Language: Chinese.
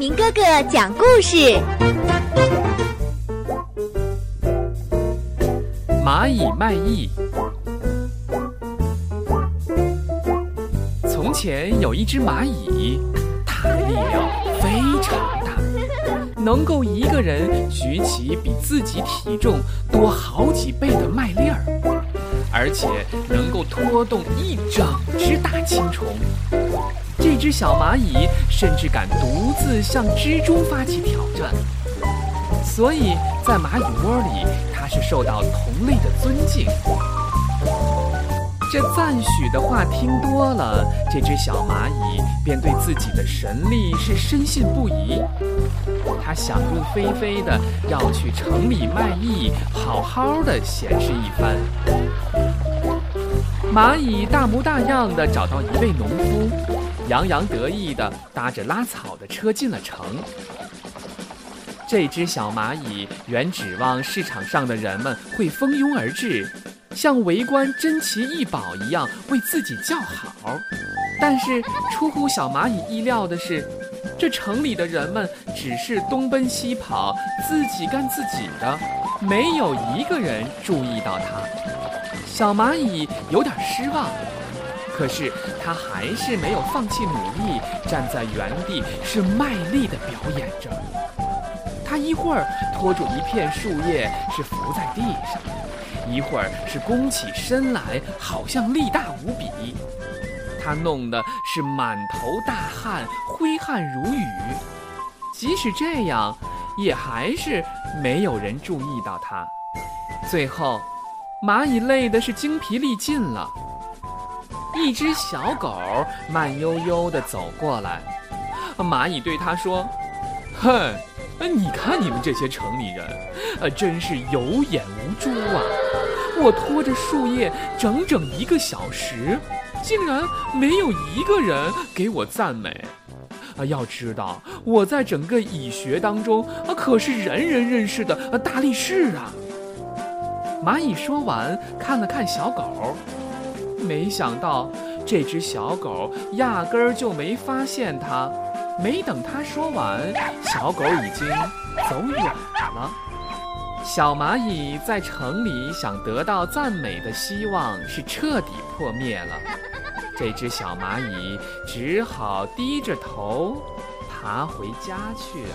明哥哥讲故事：蚂蚁卖艺。从前有一只蚂蚁，它的力量非常大，能够一个人举起比自己体重多好几倍的麦粒儿，而且拖动一整只大青虫。这只小蚂蚁甚至敢独自向蜘蛛发起挑战，所以在蚂蚁窝里，它是受到同类的尊敬。这赞许的话听多了，这只小蚂蚁便对自己的神力是深信不疑。它想入非非的要去城里卖艺，好好的显示一番。蚂蚁大模大样的找到一位农夫。洋洋得意地搭着拉草的车进了城。这只小蚂蚁原指望市场上的人们会蜂拥而至，像围观珍奇异宝一样为自己叫好。但是出乎小蚂蚁意料的是，这城里的人们只是东奔西跑，自己干自己的，没有一个人注意到它。小蚂蚁有点失望。可是他还是没有放弃努力，站在原地是卖力的表演着。他一会儿拖住一片树叶是伏在地上，一会儿是弓起身来，好像力大无比。他弄的是满头大汗，挥汗如雨。即使这样，也还是没有人注意到他。最后，蚂蚁累的是精疲力尽了。一只小狗慢悠悠地走过来，蚂蚁对它说：“哼，你看你们这些城里人，呃，真是有眼无珠啊！我拖着树叶整整一个小时，竟然没有一个人给我赞美。啊，要知道我在整个蚁学当中啊，可是人人认识的大力士啊！”蚂蚁说完，看了看小狗。没想到，这只小狗压根儿就没发现它。没等它说完，小狗已经走远了。小蚂蚁在城里想得到赞美的希望是彻底破灭了。这只小蚂蚁只好低着头爬回家去了。